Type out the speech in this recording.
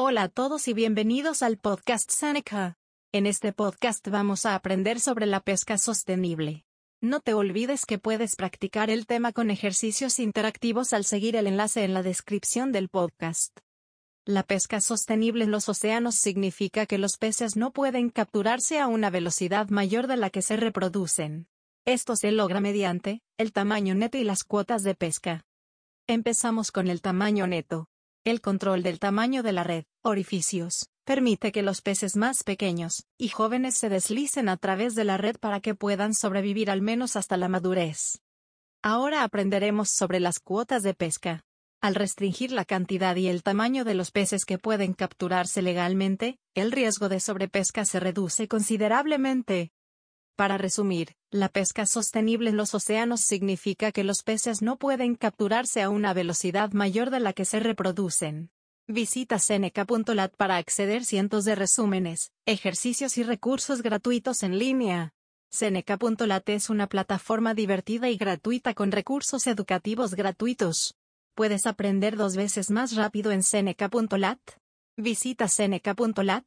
Hola a todos y bienvenidos al podcast Seneca. En este podcast vamos a aprender sobre la pesca sostenible. No te olvides que puedes practicar el tema con ejercicios interactivos al seguir el enlace en la descripción del podcast. La pesca sostenible en los océanos significa que los peces no pueden capturarse a una velocidad mayor de la que se reproducen. Esto se logra mediante el tamaño neto y las cuotas de pesca. Empezamos con el tamaño neto. El control del tamaño de la red, orificios, permite que los peces más pequeños y jóvenes se deslicen a través de la red para que puedan sobrevivir al menos hasta la madurez. Ahora aprenderemos sobre las cuotas de pesca. Al restringir la cantidad y el tamaño de los peces que pueden capturarse legalmente, el riesgo de sobrepesca se reduce considerablemente. Para resumir, la pesca sostenible en los océanos significa que los peces no pueden capturarse a una velocidad mayor de la que se reproducen. Visita Seneca.lat para acceder cientos de resúmenes, ejercicios y recursos gratuitos en línea. Seneca.lat es una plataforma divertida y gratuita con recursos educativos gratuitos. ¿Puedes aprender dos veces más rápido en Seneca.lat? Visita Seneca.lat.